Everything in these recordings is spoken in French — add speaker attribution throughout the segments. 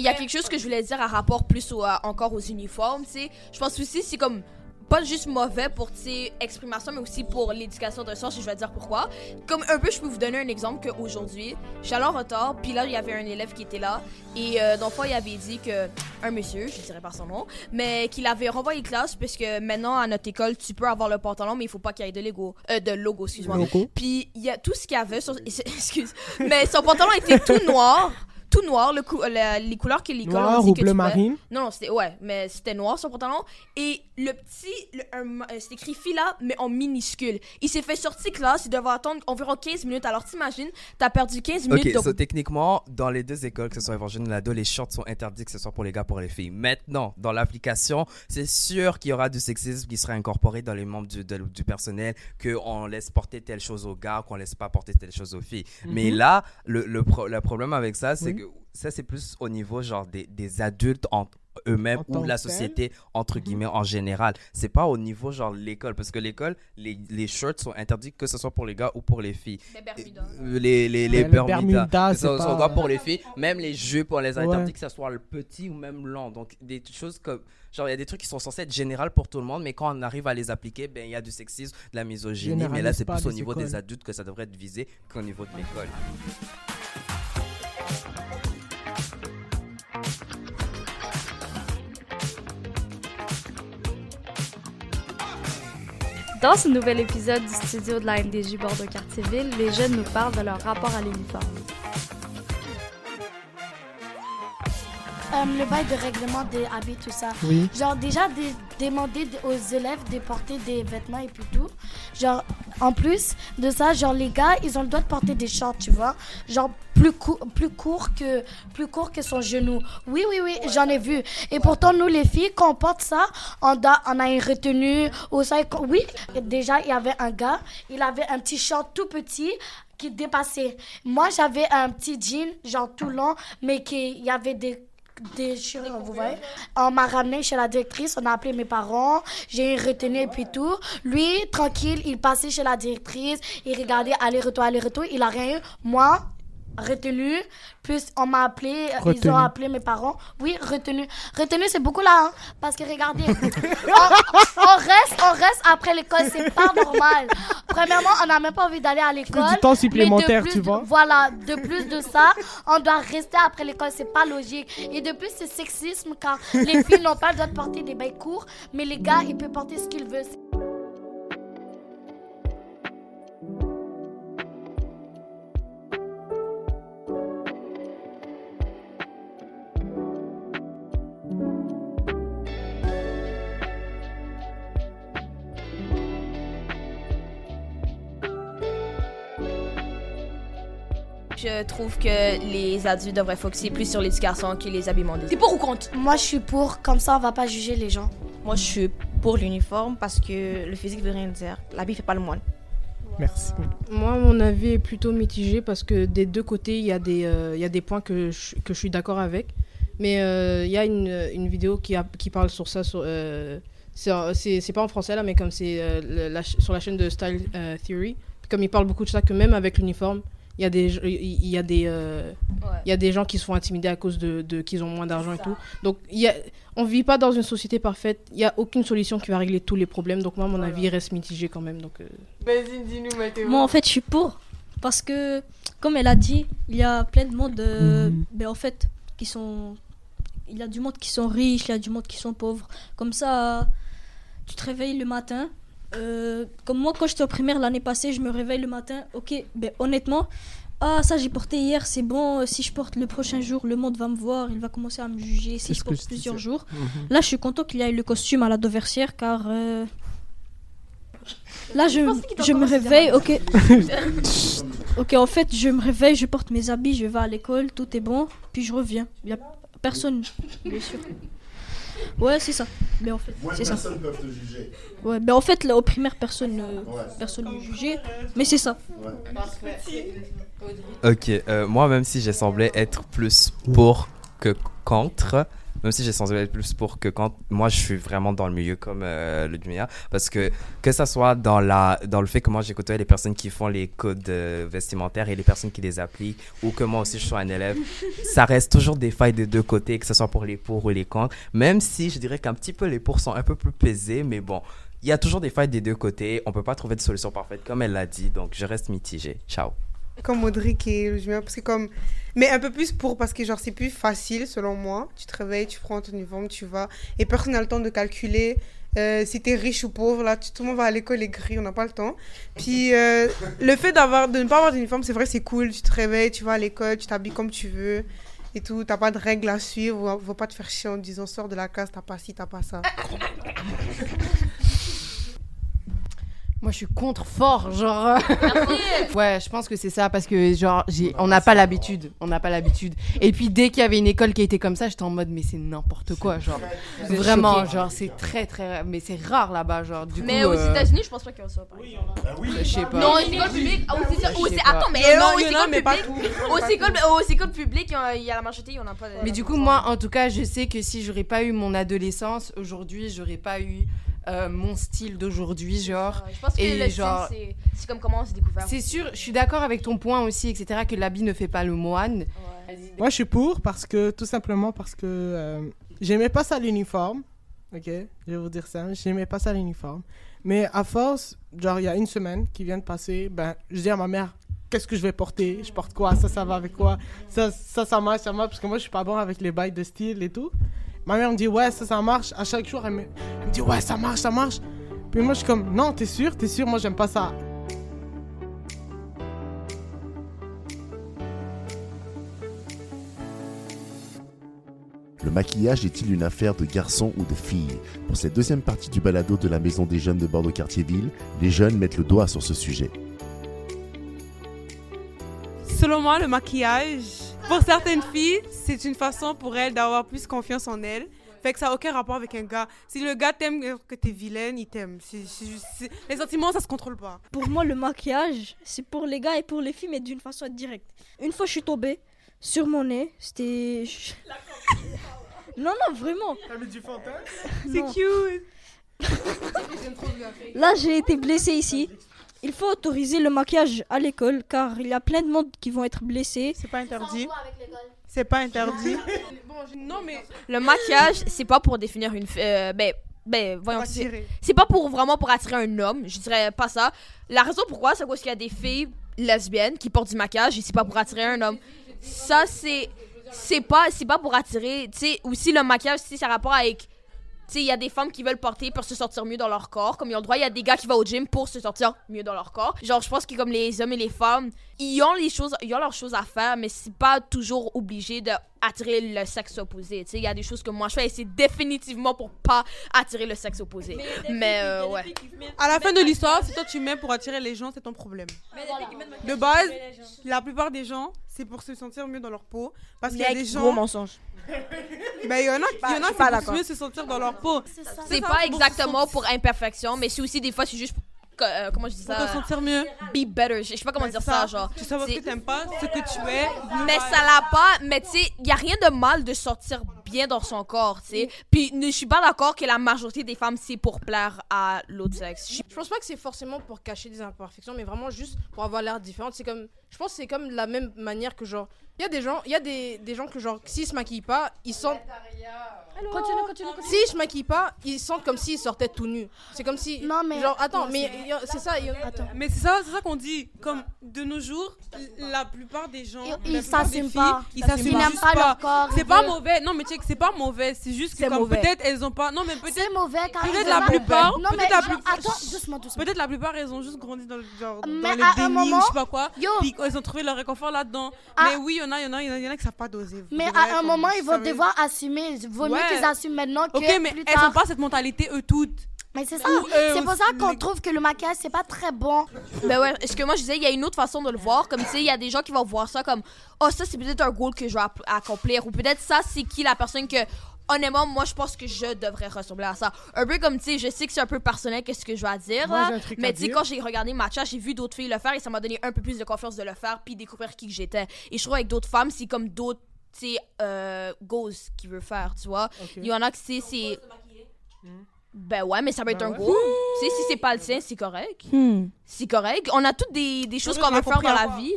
Speaker 1: il y a quelque chose que je voulais dire à rapport plus au, à- encore aux uniformes, tu sais. Je pense aussi c'est comme pas juste mauvais pour tes exprimations, mais aussi pour l'éducation d'un sens, et je vais dire pourquoi. Comme un peu, je peux vous donner un exemple qu'aujourd'hui, j'allais en retard, puis là, il y avait un élève qui était là, et euh, fond, il avait dit que, un monsieur, je dirais pas son nom, mais qu'il avait renvoyé classe, parce que maintenant, à notre école, tu peux avoir le pantalon, mais il faut pas qu'il y ait de logo, euh, de logo, excuse-moi. Puis il y a tout ce qu'il y avait sur. Excuse. Mais son pantalon était tout noir. Tout noir, le cou- la- les couleurs que l'école
Speaker 2: Noir ou
Speaker 1: que
Speaker 2: bleu marine?
Speaker 1: Non, non, c'était. Ouais, mais c'était noir son pantalon. Et le petit. le- un- euh, C'était écrit fila, mais en minuscule. Il s'est fait sortir classe, il devait attendre environ 15 minutes. Alors t'imagines, t'as perdu 15 minutes
Speaker 3: Ok, so, techniquement, dans les deux écoles, que ce soit Évangile ou Lado, les shorts sont interdits, que ce soit pour les gars pour les filles. Maintenant, dans l'application, c'est sûr qu'il y aura du sexisme qui sera incorporé dans les membres du, de- du personnel, qu'on laisse porter telle chose aux gars, qu'on laisse pas porter telle chose aux filles. Mais là, le, le, pro- le problème avec ça, c'est
Speaker 2: Mhm. Oui.
Speaker 3: Que ça, c'est plus au niveau genre des, des adultes eux-mêmes ou la société entre
Speaker 2: Mhm.
Speaker 3: guillemets en général c'est pas au niveau genre l'école parce que l'école les, les shirts sont interdits que ce soit pour les gars ou pour les filles
Speaker 1: Mais Bermuda.
Speaker 3: euh, les, les, les
Speaker 2: Ouais, le
Speaker 3: Bermuda.
Speaker 2: Bermuda,
Speaker 3: Ça,
Speaker 2: c'est
Speaker 3: ça
Speaker 2: pas-
Speaker 3: pour les filles. Même les jupes, on les
Speaker 2: Ouais.
Speaker 3: interdits que ça soit le petit ou même long. Donc, des choses comme. Genre, il y a des trucs qui sont censés être généraux pour tout le monde, mais quand on arrive à les appliquer, ben, il y a du sexisme, de la misogynie. Mais là, c'est plus au
Speaker 2: les
Speaker 3: niveau des adultes que ça devrait être visé qu'au niveau de l'école.
Speaker 4: Dans ce nouvel épisode du studio de la MDJ Bordeaux-Cartierville, les jeunes nous parlent de leur rapport à l'uniforme.
Speaker 5: Euh, le bail de règlement des habits, tout ça.
Speaker 2: Oui.
Speaker 5: Genre, déjà, de- demander aux élèves de porter des vêtements et puis tout. Genre, en plus de ça, genre, les gars, ils ont le droit de porter des shorts, tu vois. Genre, plus, plus, court que, plus que son genou. Oui, oui, oui, j'en ai vu. Et pourtant, nous, les filles, quand on porte ça, on, a une retenue. Ou ça, oui, déjà, il y avait un gars, il avait un petit short tout petit qui dépassait. Moi, j'avais un petit jean, genre tout long, mais qui y avait des déchirures, vous voyez? On m'a ramené chez la directrice, on a appelé mes parents, j'ai retenu et puis tout. Lui, tranquille, il passait chez la directrice, il regardait aller-retour, aller-retour, il a rien eu. Moi, retenu, plus on m'a appelé, euh, ils ont appelé mes parents. Oui, retenu. Retenu, c'est beaucoup là, hein, parce que regardez, on, on reste, on reste après l'école, c'est pas normal. Premièrement, on n'a même pas envie d'aller à l'école.
Speaker 2: du temps supplémentaire,
Speaker 5: plus
Speaker 2: tu vois.
Speaker 5: Voilà, de plus de ça, on doit rester après l'école, c'est pas logique. Et de plus, c'est sexisme car les filles n'ont pas le droit de porter des bails courts, mais les gars, ils peuvent porter ce qu'ils veulent.
Speaker 1: Je trouve que les adultes devraient focuser plus sur l'éducation que les habillements des. T'es pour ou contre?
Speaker 5: Moi, je suis pour, comme ça, on va pas juger les gens.
Speaker 6: Moi, je suis pour l'uniforme parce que le physique veut rien dire. L'habit fait pas le moine.
Speaker 2: Merci.
Speaker 7: Moi, mon avis est plutôt mitigé parce que des deux côtés, il y, a des, euh, il y a des points que je, que je suis d'accord avec. Mais euh, il y a une, une vidéo qui, a, qui parle sur ça. Sur, euh, c'est pas en français là, mais comme c'est euh, sur la chaîne de Style euh, Theory. Comme il parle beaucoup de ça, que même avec l'uniforme, il y a des, il y a des, euh, il y a des gens qui se font intimider à cause de, de qu'ils ont moins d'argent et tout. Donc, il y a, on vit pas dans une société parfaite. Il y a aucune solution qui va régler tous les problèmes. Donc, moi, mon avis reste mitigé quand même. Donc, euh,
Speaker 8: Vas-y, dis-nous, Mathéo.
Speaker 9: Moi, en fait, je suis pour. Parce que, comme elle a dit, il y a plein de monde, euh,
Speaker 2: Mhm.
Speaker 9: ben, en fait, qui sont. Il y a du monde qui sont riches, il y a du monde qui sont pauvres. Comme ça, tu te réveilles le matin. Euh, comme moi, quand j'étais au primaire l'année passée, je me réveille le matin. Ok, ben, honnêtement, ah, ça j'ai porté hier, c'est bon. euh, Si je porte le prochain jour, le monde va me voir, il va commencer à me juger. Si je porte
Speaker 2: je
Speaker 9: plusieurs jours.
Speaker 2: Mhm.
Speaker 9: Là, je suis content qu'il y ait le costume à la Dauversière car. euh, Là, je, je me réveille, ok. ok, en fait, je me réveille, je porte mes habits, je vais à l'école, tout est bon, puis je reviens. Il y a personne, bien sûr. Ouais, c'est ça. Mais en fait, c'est ça.
Speaker 10: personnes peuvent te juger.
Speaker 9: Ouais, mais en fait, là, au primaire, personne ne
Speaker 10: Ouais.
Speaker 9: personne ne jugeait. Mais c'est ça.
Speaker 3: Ok, euh, moi, même si j'ai semblé être plus pour que contre, même si j'ai sensé plus pour que quand moi je suis vraiment dans le milieu comme euh, le Lumia, parce que que ça soit dans la dans le fait que moi j'ai côtoyé les personnes qui font les codes euh, vestimentaires et les personnes qui les appliquent, ou que moi aussi je sois un élève, ça reste toujours des failles des deux côtés, que ce soit pour les pour ou les contre. Même si je dirais qu'un petit peu les pour sont un peu plus pesés, mais bon. Il y a toujours des failles des deux côtés. On peut pas trouver de solution parfaite, comme elle l'a dit. Donc, je reste mitigée. Ciao.
Speaker 2: Comme Audric et Julien, parce que comme... Mais un peu plus pour, parce que genre c'est plus facile selon moi. Tu te réveilles, tu prends ton uniforme, tu vas. Et personne n'a le temps de calculer euh, si t'es riche ou pauvre. Là, tout le monde va à l'école et gris, on n'a pas le temps. Puis euh, le fait d'avoir, de ne pas avoir d'uniforme, c'est vrai, c'est cool. Tu te réveilles, tu vas à l'école, tu t'habilles comme tu veux et tout. T'as pas de règles à suivre. Va pas te faire chier en disant sors de la case, t'as pas ci, t'as pas ça.
Speaker 8: Moi, je suis contre fort, genre. ouais, je pense que c'est ça parce que genre, j'ai, on n'a pas l'habitude, on n'a pas l'habitude. Et puis dès qu'il y avait une école qui était comme ça, j'étais en mode mais c'est n'importe quoi, genre. Vraiment, genre c'est très très, mais c'est rare là-bas, genre. Du
Speaker 1: Mais
Speaker 8: coup,
Speaker 1: aux
Speaker 8: euh,
Speaker 1: États-Unis, je pense pas qu'il y a ça. Par exemple.
Speaker 8: Je sais pas.
Speaker 1: Non, aux écoles publiques.
Speaker 8: pas.
Speaker 1: Attends, mais
Speaker 2: Il y en a,
Speaker 1: euh, aux
Speaker 2: il y en a,
Speaker 1: écoles
Speaker 2: mais pas
Speaker 1: publiques. Aux écoles, aux écoles publiques, il y a la majorité, il y en a pas.
Speaker 8: Mais du coup, moi, en tout cas, je sais que si j'aurais pas eu mon adolescence, aujourd'hui, j'aurais pas eu euh, mon style d'aujourd'hui, genre.
Speaker 1: Je pense que
Speaker 8: Et
Speaker 1: le
Speaker 8: genre,
Speaker 1: style, c'est- c'est comme comment on s'est découvert.
Speaker 8: c'est sûr, je suis d'accord avec ton point aussi, etc., que l'habit ne fait pas le moine.
Speaker 10: Moi, je suis pour parce que, tout simplement parce que euh, j'aimais pas ça l'uniforme. Ok, je vais vous dire ça. J'aimais pas ça l'uniforme. Mais à force, genre, il y a une semaine qui vient de passer, ben, je dis à ma mère, qu'est-ce que je vais porter? Je porte quoi? Ça, ça va avec quoi? Ça, ça, ça marche, ça marche. Parce que moi, je suis pas bon avec les bails de style et tout. Ma mère me dit, ouais, ça, ça marche. À chaque jour, elle me, elle me dit, ouais, ça marche, ça marche. Puis moi, je suis comme, non, t'es sûr T'es sûr Moi, j'aime pas ça.
Speaker 11: Le maquillage est-il une affaire de garçon ou de fille Pour cette deuxième partie du balado de la Maison des Jeunes de Bordeaux-Cartierville, les jeunes mettent le doigt sur ce sujet.
Speaker 2: Selon moi, le maquillage, pour certaines filles, c'est une façon pour elles d'avoir plus confiance en elles. Fait que ça n'a aucun rapport avec un gars. Si le gars t'aime que t'es vilaine, il t'aime. C'est- c'est c'est- Les sentiments, ça se contrôle pas.
Speaker 9: Pour moi, le maquillage, c'est pour les gars et pour les filles, mais d'une façon directe. Une fois, je suis tombée sur mon nez. C'était. non, non, vraiment.
Speaker 2: C'est
Speaker 9: Non.
Speaker 2: cute.
Speaker 9: Là, j'ai été blessée ici. Il faut autoriser le maquillage à l'école car il y a plein de monde qui vont être blessés.
Speaker 2: C'est pas interdit. C'est pas interdit. non, mais.
Speaker 1: Le maquillage, c'est pas pour définir une. euh, ben, ben, voyons. C'est- pas pour vraiment pour attirer un homme. Je dirais pas ça. La raison pourquoi, c'est parce qu'il y a des filles lesbiennes qui portent du maquillage et c'est pas pour attirer un homme. Ça, c'est. C'est pas, c'est pas pour attirer. Tu sais, aussi le maquillage, sais, ça rapport avec. Tu sais, il y a des femmes qui veulent porter pour se sentir mieux dans leur corps, comme ils ont le droit. Il y a des gars qui vont au gym pour se sentir mieux dans leur corps. Genre, je pense que comme les hommes et les femmes, ils ont les choses, ils ont leurs choses à faire, mais c'est pas toujours obligé de attirer le sexe opposé. Tu sais, il y a des choses que moi je fais et c'est définitivement pour pas attirer le sexe opposé. Mais, euh, ouais.
Speaker 2: À la fin de l'histoire, si toi tu mets pour attirer les gens, c'est ton problème. De base, la plupart des gens, c'est pour se sentir mieux dans leur peau. Parce qu'il y a des gens.
Speaker 6: Gros mensonge.
Speaker 2: Ben, il y en a, il y en a c'est
Speaker 6: pas
Speaker 2: pour mieux se sentir dans leur peau.
Speaker 1: C'est pas
Speaker 2: pour
Speaker 1: exactement pour imperfection, mais c'est aussi des fois c'est juste pour- euh, comment je dis
Speaker 2: Pour
Speaker 1: ça?
Speaker 2: te sentir mieux.
Speaker 1: Be better. Je je sais pas comment
Speaker 2: Ben,
Speaker 1: dire ça,
Speaker 2: ça.
Speaker 1: genre.
Speaker 2: Tu sais parce
Speaker 1: c'est-
Speaker 2: que t'aimes pas ce que tu es.
Speaker 1: Mais ça l'a pas, mais tu sais, y a rien de mal de sortir bien dans son corps, tu sais. Puis ne- je suis pas d'accord que la majorité des femmes c'est pour plaire à l'autre sexe. Je-
Speaker 7: pense pas que c'est forcément pour cacher des imperfections, mais vraiment juste pour avoir l'air différente. C'est comme, je pense que c'est comme la même manière que genre, il y a des gens, il y a des, des gens que genre, s'ils se maquillent pas, ils sentent.
Speaker 5: Continue, continue, continue.
Speaker 7: S'ils se maquillent pas, ils sentent comme s'ils sortaient tout nus. C'est comme si.
Speaker 5: Non, mais-
Speaker 7: Genre, attends,
Speaker 5: Non,
Speaker 7: mais
Speaker 5: c'est-
Speaker 7: ça. il
Speaker 5: Attends.
Speaker 2: Mais c'est ça, c'est ça qu'on dit. Comme de nos jours, la plupart des gens,
Speaker 5: Ils- ils s'assument pas.
Speaker 2: ils
Speaker 5: Ils
Speaker 2: s'assument
Speaker 5: pas
Speaker 2: pas.
Speaker 5: leur corps,
Speaker 2: C'est
Speaker 5: ils
Speaker 2: pas mauvais. Non, mais check, c'est pas mauvais. C'est juste que comme peut-être elles ont pas. Non, mais peut-être.
Speaker 5: C'est mauvais car ils
Speaker 2: Peut-être
Speaker 5: ont
Speaker 2: la plupart.
Speaker 5: Non, mais
Speaker 2: Peut-être la plupart.
Speaker 5: attends, doucement, doucement.
Speaker 2: Peut-être la plupart, elles ont juste grandi dans le genre,
Speaker 5: Mais
Speaker 2: dans
Speaker 5: à
Speaker 2: le
Speaker 5: un
Speaker 2: déni, je sais pas quoi. Elles ont trouvé leur réconfort là-dedans.
Speaker 5: Ah.
Speaker 2: Mais oui, en a, il y en a, il y en a, il y en a qui savent pas doser.
Speaker 5: Mais à un moment, ils vont devoir assumer. Vaut mieux qu'ils assument maintenant que
Speaker 2: Ok, mais
Speaker 5: plus
Speaker 2: elles
Speaker 5: tard.
Speaker 2: ont pas cette mentalité eux toutes.
Speaker 5: Mais c'est ça. C'est pour ça qu'on
Speaker 2: les-
Speaker 5: trouve que le maquillage, c'est pas très bon.
Speaker 1: Ben ouais, ce que moi je disais, il y a une autre façon de le voir. Comme tu sais, il y a des gens qui vont voir ça comme Oh, ça c'est peut-être un goal que je vais accomplir. Ou peut-être ça c'est qui la personne que. Honnêtement, moi je pense que je devrais ressembler à ça. Un peu comme tu sais, je sais que c'est un peu personnel qu'est-ce que je vais dire.
Speaker 10: Moi,
Speaker 1: là, mais tu sais, quand j'ai regardé Matcha, j'ai vu d'autres filles le faire et ça m'a donné un peu plus de confiance de le faire puis découvrir qui que j'étais. Et je trouve avec d'autres femmes, c'est comme d'autres tu sais, euh, Ghost qui veut faire, tu vois. Il y en a que c'est. Ben ouais, mais ça peut être
Speaker 10: Ben
Speaker 1: un
Speaker 10: ouais.
Speaker 1: gros. Tu sais, si c'est pas le sien, c'est correct.
Speaker 9: Hmm.
Speaker 1: C'est correct. On a toutes des, des choses qu'on veut faire dans la
Speaker 10: quoi.
Speaker 1: vie.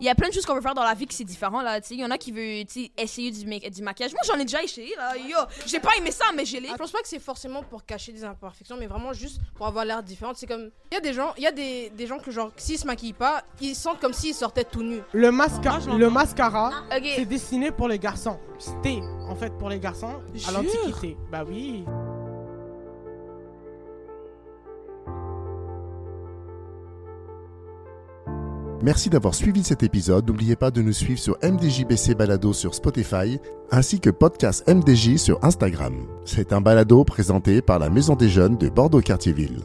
Speaker 1: Il y a plein de choses qu'on veut faire dans la vie qui c'est différent, là. Tu sais, il y en a qui sais, essayer du, ma- du maquillage. Moi, j'en ai déjà essayé, là. Yo, j'ai pas aimé ça, mais j'ai les.
Speaker 7: Je pense pas que c'est forcément pour cacher des imperfections, mais vraiment juste pour avoir l'air différente. C'est comme. Il y a des gens, il y a des, des gens que, genre, s'ils se maquillent pas, ils sentent comme s'ils sortaient tout nus.
Speaker 10: Le, masca le mascara,
Speaker 1: Ok.
Speaker 10: c'est destiné pour les garçons. C'était, en fait, pour les garçons à l'Antiquité. Bah oui.
Speaker 11: Merci d'avoir suivi cet épisode. N'oubliez pas de nous suivre sur MDJBC Balado sur Spotify ainsi que podcast MDJ sur Instagram. C'est un balado présenté par la Maison des Jeunes de Bordeaux-Cartierville.